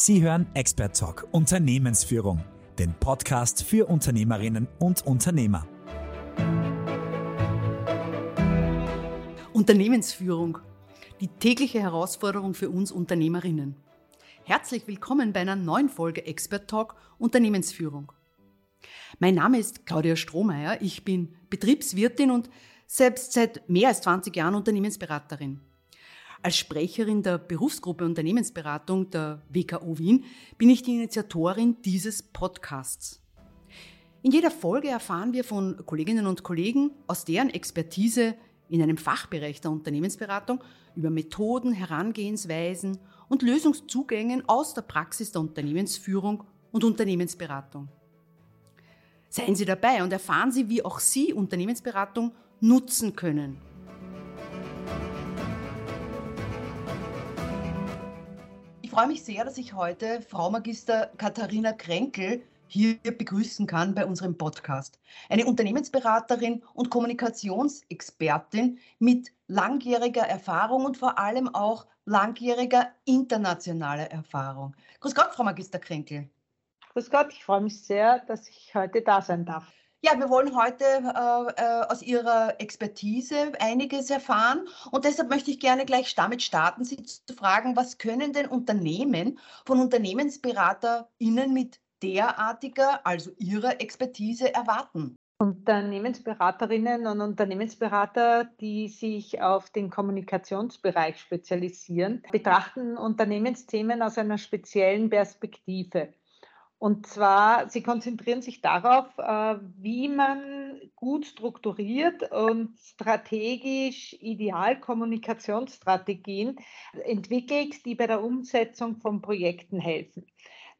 Sie hören Expert Talk Unternehmensführung, den Podcast für Unternehmerinnen und Unternehmer. Unternehmensführung, die tägliche Herausforderung für uns Unternehmerinnen. Herzlich willkommen bei einer neuen Folge Expert Talk Unternehmensführung. Mein Name ist Claudia Strohmeier, ich bin Betriebswirtin und selbst seit mehr als 20 Jahren Unternehmensberaterin. Als Sprecherin der Berufsgruppe Unternehmensberatung der WKO Wien bin ich die Initiatorin dieses Podcasts. In jeder Folge erfahren wir von Kolleginnen und Kollegen aus deren Expertise in einem Fachbereich der Unternehmensberatung über Methoden, Herangehensweisen und Lösungszugängen aus der Praxis der Unternehmensführung und Unternehmensberatung. Seien Sie dabei und erfahren Sie, wie auch Sie Unternehmensberatung nutzen können freue mich sehr, dass ich heute Frau Magister Katharina Kränkel hier begrüßen kann bei unserem Podcast. Eine Unternehmensberaterin und Kommunikationsexpertin mit langjähriger Erfahrung und vor allem auch langjähriger internationaler Erfahrung. Grüß Gott, Frau Magister Kränkel. Grüß Gott, ich freue mich sehr, dass ich heute da sein darf. Ja, wir wollen heute äh, äh, aus Ihrer Expertise einiges erfahren und deshalb möchte ich gerne gleich damit starten, Sie zu fragen, was können denn Unternehmen von UnternehmensberaterInnen mit derartiger, also Ihrer Expertise erwarten? Unternehmensberaterinnen und Unternehmensberater, die sich auf den Kommunikationsbereich spezialisieren, betrachten Unternehmensthemen aus einer speziellen Perspektive. Und zwar, sie konzentrieren sich darauf, äh, wie man gut strukturiert und strategisch ideal Kommunikationsstrategien entwickelt, die bei der Umsetzung von Projekten helfen.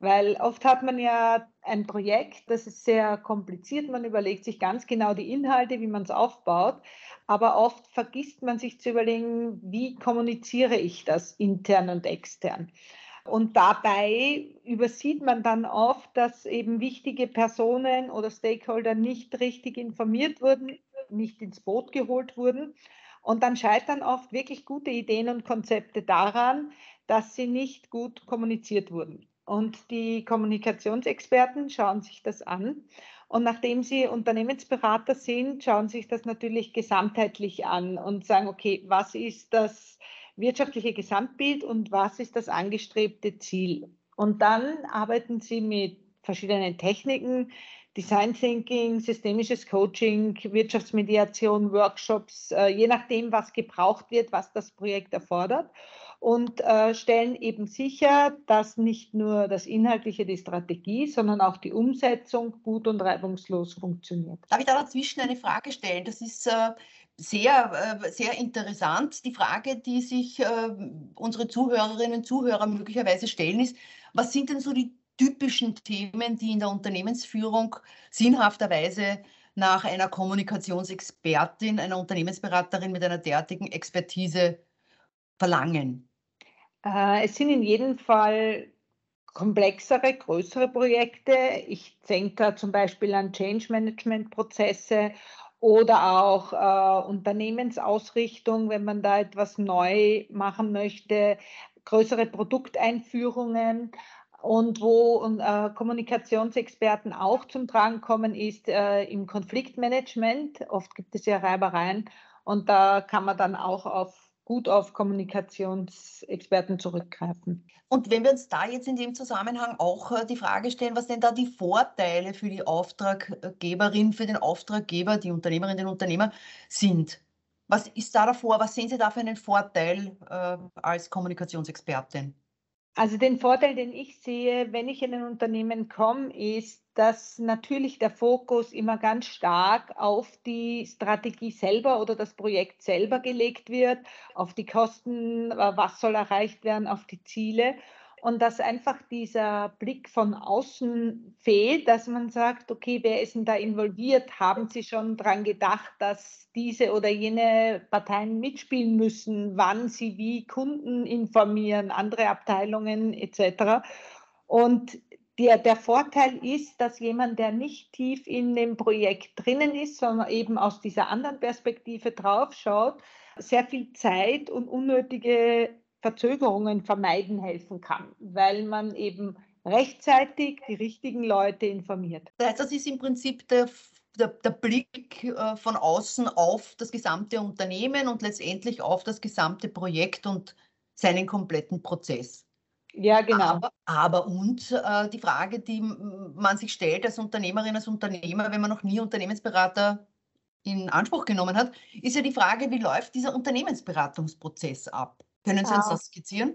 Weil oft hat man ja ein Projekt, das ist sehr kompliziert, man überlegt sich ganz genau die Inhalte, wie man es aufbaut, aber oft vergisst man sich zu überlegen, wie kommuniziere ich das intern und extern. Und dabei übersieht man dann oft, dass eben wichtige Personen oder Stakeholder nicht richtig informiert wurden, nicht ins Boot geholt wurden. Und dann scheitern oft wirklich gute Ideen und Konzepte daran, dass sie nicht gut kommuniziert wurden. Und die Kommunikationsexperten schauen sich das an. Und nachdem sie Unternehmensberater sind, schauen sich das natürlich gesamtheitlich an und sagen, okay, was ist das wirtschaftliche Gesamtbild und was ist das angestrebte Ziel. Und dann arbeiten Sie mit verschiedenen Techniken, Design Thinking, systemisches Coaching, Wirtschaftsmediation, Workshops, äh, je nachdem, was gebraucht wird, was das Projekt erfordert und äh, stellen eben sicher, dass nicht nur das Inhaltliche, die Strategie, sondern auch die Umsetzung gut und reibungslos funktioniert. Darf ich da dazwischen eine Frage stellen? Das ist äh, sehr, äh, sehr interessant. Die Frage, die sich äh, unsere Zuhörerinnen und Zuhörer möglicherweise stellen, ist, was sind denn so die typischen Themen, die in der Unternehmensführung sinnhafterweise nach einer Kommunikationsexpertin, einer Unternehmensberaterin mit einer derartigen Expertise verlangen? Äh, es sind in jedem Fall komplexere, größere Projekte. Ich denke da zum Beispiel an Change Management Prozesse oder auch äh, Unternehmensausrichtung, wenn man da etwas neu machen möchte, größere Produkteinführungen. Und wo äh, Kommunikationsexperten auch zum Tragen kommen, ist äh, im Konfliktmanagement. Oft gibt es ja Reibereien und da kann man dann auch auf gut auf Kommunikationsexperten zurückgreifen. Und wenn wir uns da jetzt in dem Zusammenhang auch äh, die Frage stellen, was denn da die Vorteile für die Auftraggeberin, für den Auftraggeber, die Unternehmerin, den Unternehmer sind. Was ist da davor? Was sehen Sie da für einen Vorteil äh, als Kommunikationsexpertin? Also den Vorteil, den ich sehe, wenn ich in ein Unternehmen komme, ist, dass natürlich der Fokus immer ganz stark auf die Strategie selber oder das Projekt selber gelegt wird, auf die Kosten, was soll erreicht werden, auf die Ziele und dass einfach dieser Blick von außen fehlt, dass man sagt, okay, wer ist denn da involviert? Haben Sie schon daran gedacht, dass diese oder jene Parteien mitspielen müssen, wann sie wie Kunden informieren, andere Abteilungen etc. Und der, der Vorteil ist, dass jemand, der nicht tief in dem Projekt drinnen ist, sondern eben aus dieser anderen Perspektive draufschaut, sehr viel Zeit und unnötige Verzögerungen vermeiden helfen kann, weil man eben rechtzeitig die richtigen Leute informiert. Das heißt, das ist im Prinzip der, der, der Blick äh, von außen auf das gesamte Unternehmen und letztendlich auf das gesamte Projekt und seinen kompletten Prozess. Ja, genau. Aber, aber und äh, die Frage, die man sich stellt als Unternehmerin, als Unternehmer, wenn man noch nie Unternehmensberater in Anspruch genommen hat, ist ja die Frage, wie läuft dieser Unternehmensberatungsprozess ab? Können Sie uns ah. das skizzieren?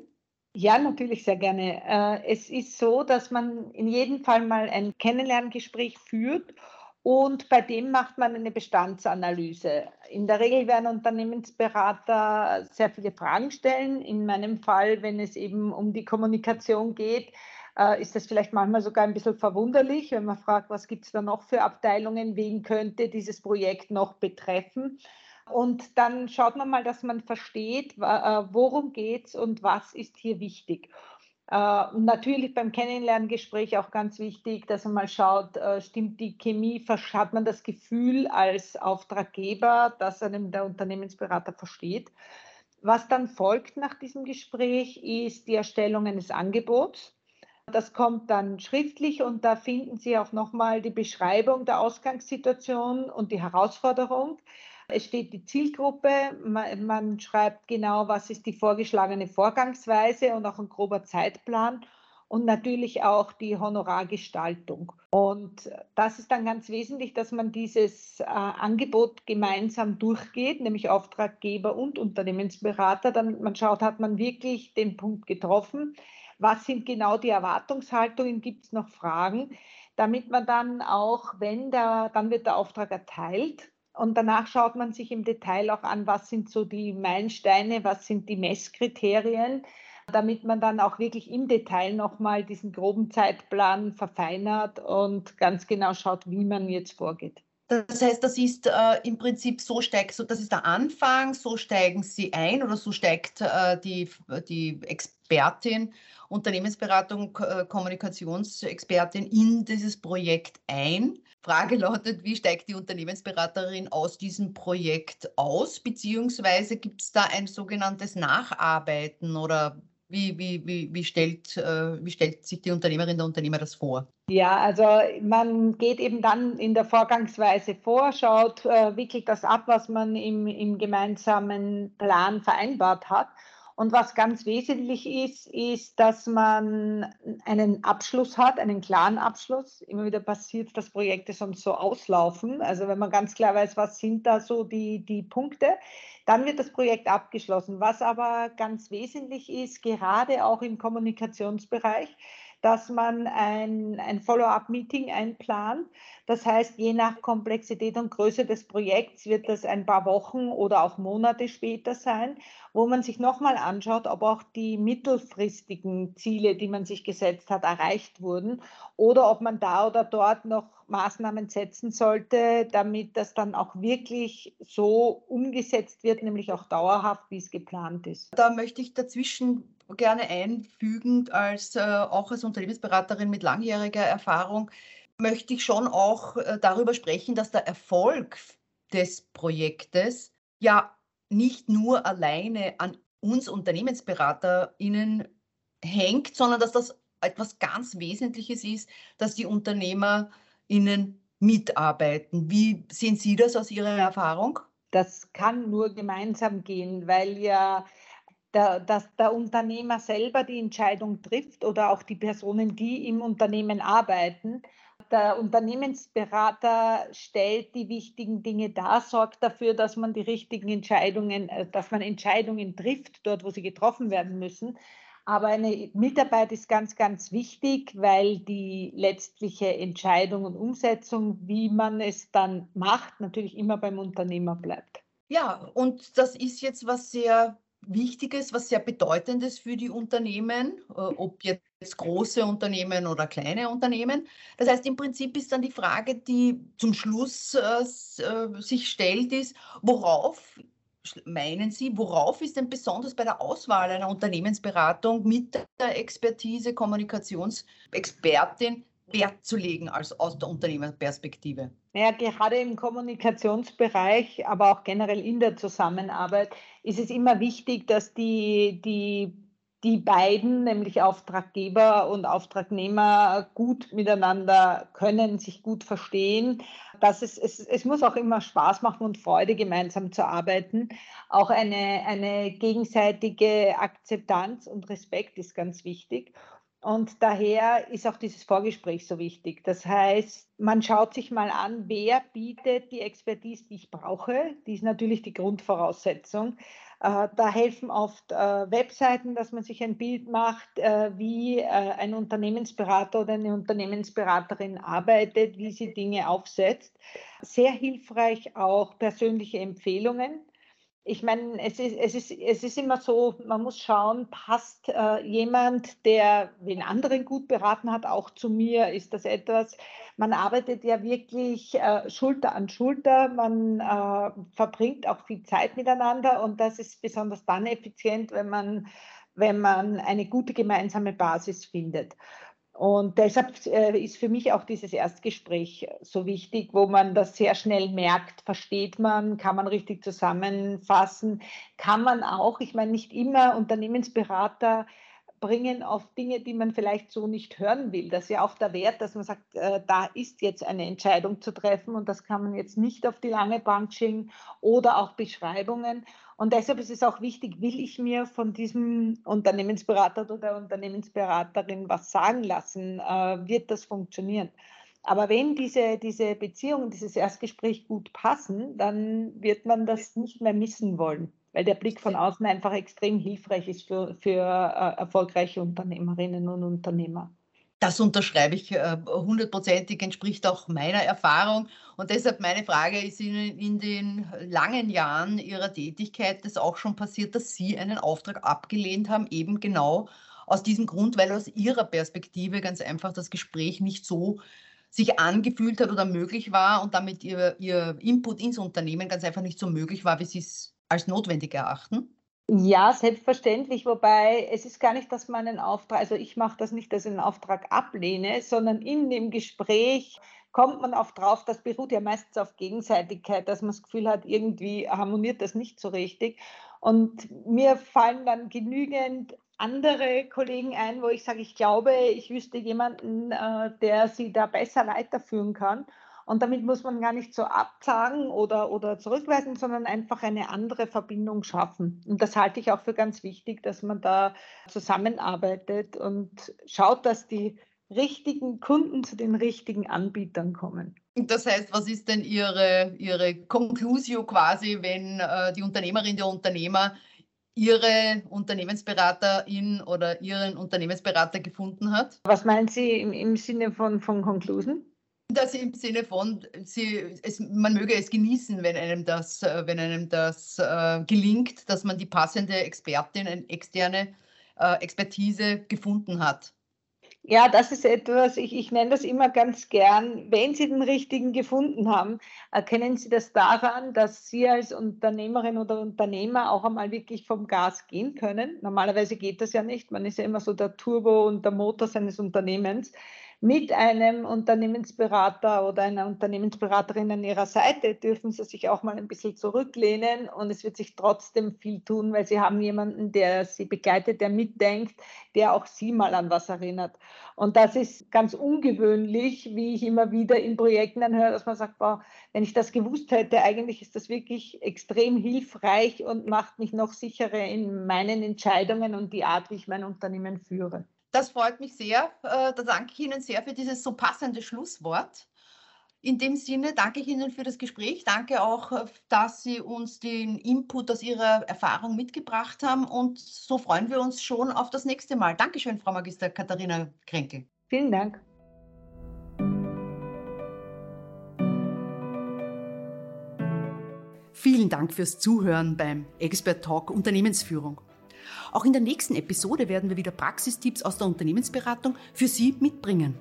Ja, natürlich sehr gerne. Äh, es ist so, dass man in jedem Fall mal ein Kennenlerngespräch führt und bei dem macht man eine Bestandsanalyse. In der Regel werden Unternehmensberater sehr viele Fragen stellen. In meinem Fall, wenn es eben um die Kommunikation geht, äh, ist das vielleicht manchmal sogar ein bisschen verwunderlich, wenn man fragt, was gibt es da noch für Abteilungen, wen könnte dieses Projekt noch betreffen. Und dann schaut man mal, dass man versteht, äh, worum geht es und was ist hier wichtig. Äh, und natürlich beim Kennenlerngespräch auch ganz wichtig, dass man mal schaut, äh, stimmt die Chemie, hat man das Gefühl als Auftraggeber, dass einem der Unternehmensberater versteht. Was dann folgt nach diesem Gespräch, ist die Erstellung eines Angebots. Das kommt dann schriftlich und da finden Sie auch nochmal die Beschreibung der Ausgangssituation und die Herausforderung. Es steht die Zielgruppe, man, man, schreibt genau, was ist die vorgeschlagene Vorgangsweise und auch ein grober Zeitplan und natürlich auch die Honorargestaltung. Und das ist dann ganz wesentlich, dass man dieses äh, Angebot gemeinsam durchgeht, nämlich Auftraggeber und Unternehmensberater, damit man schaut, hat man wirklich den Punkt getroffen, was sind genau die Erwartungshaltungen, gibt es noch Fragen, damit man dann auch, wenn der, dann wird der Auftrag erteilt, und danach schaut man sich im Detail auch an, was sind so die Meilensteine, was sind die Messkriterien, damit man dann auch wirklich im Detail nochmal diesen groben Zeitplan verfeinert und ganz genau schaut, wie man jetzt vorgeht. Das heißt, das ist äh, im Prinzip so steigt, so, das ist der Anfang, so steigen Sie ein oder so steigt äh, die, die Expertin, Unternehmensberatung, äh, Kommunikationsexpertin in dieses Projekt ein. Frage lautet, wie steigt die Unternehmensberaterin aus diesem Projekt aus, beziehungsweise gibt es da ein sogenanntes Nacharbeiten oder wie, wie, wie, wie, stellt, äh, wie stellt sich die Unternehmerin, der Unternehmer das vor? Ja, also man geht eben dann in der Vorgangsweise vor, schaut, äh, wickelt das ab, was man im, im gemeinsamen Plan vereinbart hat und was ganz wesentlich ist, ist, dass man einen Abschluss hat, einen klaren Abschluss. Immer wieder passiert, dass Projekte sonst so auslaufen. Also wenn man ganz klar weiß, was sind da so die, die Punkte, dann wird das Projekt abgeschlossen. Was aber ganz wesentlich ist, gerade auch im Kommunikationsbereich, dass man ein, ein Follow-up-Meeting einplant. Das heißt, je nach Komplexität und Größe des Projekts wird das ein paar Wochen oder auch Monate später sein, wo man sich nochmal anschaut, ob auch die mittelfristigen Ziele, die man sich gesetzt hat, erreicht wurden oder ob man da oder dort noch Maßnahmen setzen sollte, damit das dann auch wirklich so umgesetzt wird, nämlich auch dauerhaft, wie es geplant ist. Da möchte ich dazwischen gerne einfügen, als äh, auch als Unternehmensberaterin mit langjähriger Erfahrung, möchte ich schon auch äh, darüber sprechen, dass der Erfolg des Projektes ja nicht nur alleine an uns UnternehmensberaterInnen hängt, sondern dass das etwas ganz Wesentliches ist, dass die UnternehmerInnen mitarbeiten. Wie sehen Sie das aus Ihrer Erfahrung? Das kann nur gemeinsam gehen, weil ja der, dass der Unternehmer selber die Entscheidung trifft oder auch die Personen, die im Unternehmen arbeiten. Der Unternehmensberater stellt die wichtigen Dinge dar, sorgt dafür, dass man die richtigen Entscheidungen, äh, dass man Entscheidungen trifft, dort, wo sie getroffen werden müssen. Aber eine Mitarbeit ist ganz, ganz wichtig, weil die letztliche Entscheidung und Umsetzung, wie man es dann macht, natürlich immer beim Unternehmer bleibt. Ja, und das ist jetzt was sehr Wichtiges, was sehr Bedeutendes für die Unternehmen, äh, ob jetzt große Unternehmen oder kleine Unternehmen. Das heißt, im Prinzip ist dann die Frage, die zum Schluss äh, äh, sich stellt, ist, worauf meinen Sie, worauf ist denn besonders bei der Auswahl einer Unternehmensberatung mit der Expertise, Kommunikationsexpertin Wert zu legen als aus der Unternehmerperspektive? Naja, gerade im Kommunikationsbereich, aber auch generell in der Zusammenarbeit ist es immer wichtig, dass die, die die beiden, nämlich Auftraggeber und Auftragnehmer, gut miteinander können, sich gut verstehen. Dass es, es, es muss auch immer Spaß machen und Freude, gemeinsam zu arbeiten. Auch eine, eine gegenseitige Akzeptanz und Respekt ist ganz wichtig. Und daher ist auch dieses Vorgespräch so wichtig. Das heißt, man schaut sich mal an, wer bietet die Expertise, die ich brauche. Die ist natürlich die Grundvoraussetzung. Äh, da helfen oft äh, Webseiten, dass man sich ein Bild macht, äh, wie ein Unternehmensberater oder eine Unternehmensberaterin arbeitet, wie sie Dinge aufsetzt. Sehr hilfreich auch persönliche Empfehlungen ich meine, es ist, es, ist, es ist immer so, man muss schauen, passt äh, jemand, der den anderen gut beraten hat, auch zu mir? Ist das etwas, man arbeitet ja wirklich äh, Schulter an Schulter, man äh, verbringt auch viel Zeit miteinander und das ist besonders dann effizient, wenn man, wenn man eine gute gemeinsame Basis findet. Und deshalb äh, ist für mich auch dieses Erstgespräch so wichtig, wo man das sehr schnell merkt, versteht man, kann man richtig zusammenfassen, kann man auch, ich meine, nicht immer Unternehmensberater bringen auf Dinge, die man vielleicht so nicht hören will. Das ist ja auch der Wert, dass man sagt, äh, da ist jetzt eine Entscheidung zu treffen und das kann man jetzt nicht auf die lange Bank schicken oder auch Beschreibungen. Und deshalb ist es auch wichtig, will ich mir von diesem Unternehmensberater oder der Unternehmensberaterin was sagen lassen, äh, wird das funktionieren. Aber wenn diese, diese Beziehung, dieses Erstgespräch gut passen, dann wird man das nicht mehr missen wollen weil der Blick von außen einfach extrem hilfreich ist für, für äh, erfolgreiche Unternehmerinnen und Unternehmer. Das unterschreibe ich äh, hundertprozentig, entspricht auch meiner Erfahrung. Und deshalb meine Frage, ist Ihnen in den langen Jahren Ihrer Tätigkeit das auch schon passiert, dass Sie einen Auftrag abgelehnt haben, eben genau aus diesem Grund, weil aus Ihrer Perspektive ganz einfach das Gespräch nicht so sich angefühlt hat oder möglich war und damit Ihr, Ihr Input ins Unternehmen ganz einfach nicht so möglich war, wie Sie es als notwendig erachten? Ja, selbstverständlich, wobei es ist gar nicht, dass man einen Auftrag, also ich mache das nicht, dass ich einen Auftrag ablehne, sondern in dem Gespräch kommt man auch drauf, das beruht ja meistens auf Gegenseitigkeit, dass man das Gefühl hat, irgendwie harmoniert das nicht so richtig. Und mir fallen dann genügend andere Kollegen ein, wo ich sage, ich glaube, ich wüsste jemanden, äh, der sie da besser weiterführen kann. Und damit muss man gar nicht so absagen oder, oder zurückweisen, sondern einfach eine andere Verbindung schaffen. Und das halte ich auch für ganz wichtig, dass man da zusammenarbeitet und schaut, dass die richtigen Kunden zu den richtigen Anbietern kommen. Das heißt, was ist denn Ihre, Ihre Conclusio quasi, wenn äh, die Unternehmerin, der Unternehmer Ihre Unternehmensberaterin oder Ihren Unternehmensberater gefunden hat? Was meinen Sie im, im Sinne von, von Conclusion? Das im Sinne von, sie, es, man möge es genießen, wenn einem das, äh, wenn einem das äh, gelingt, dass man die passende Expertin, eine externe äh, Expertise gefunden hat. Ja, das ist etwas, ich, ich nenne das immer ganz gern, wenn Sie den richtigen gefunden haben, erkennen Sie das daran, dass Sie als Unternehmerin oder Unternehmer auch einmal wirklich vom Gas gehen können. Normalerweise geht das ja nicht, man ist ja immer so der Turbo und der Motor seines Unternehmens mit einem Unternehmensberater oder einer Unternehmensberaterin an ihrer Seite dürfen sie sich auch mal ein bisschen zurücklehnen und es wird sich trotzdem viel tun, weil sie haben jemanden, der sie begleitet, der mitdenkt, der auch sie mal an was erinnert. Und das ist ganz ungewöhnlich, wie ich immer wieder in Projekten dann höre, dass man sagt, wow, wenn ich das gewusst hätte, eigentlich ist das wirklich extrem hilfreich und macht mich noch sicherer in meinen Entscheidungen und die Art, wie ich mein Unternehmen führe. Das freut mich sehr. Äh, da danke ich Ihnen sehr für dieses so passende Schlusswort. In dem Sinne danke ich Ihnen für das Gespräch. Danke auch, äh, dass Sie uns den Input aus Ihrer Erfahrung mitgebracht haben. Und so freuen wir uns schon auf das nächste Mal. Dankeschön, Frau Magister Katharina Kränke. Vielen Dank. Vielen Dank fürs Zuhören beim Expert Talk Unternehmensführung. Auch in der nächsten Episode werden wir wieder Praxistipps aus der Unternehmensberatung für Sie mitbringen.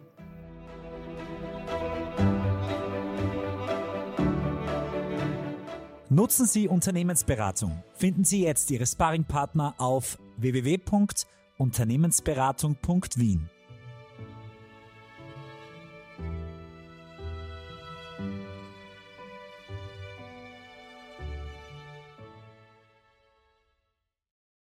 Nutzen Sie Unternehmensberatung. Finden Sie jetzt Ihre Sparringpartner auf www.unternehmensberatung.wien.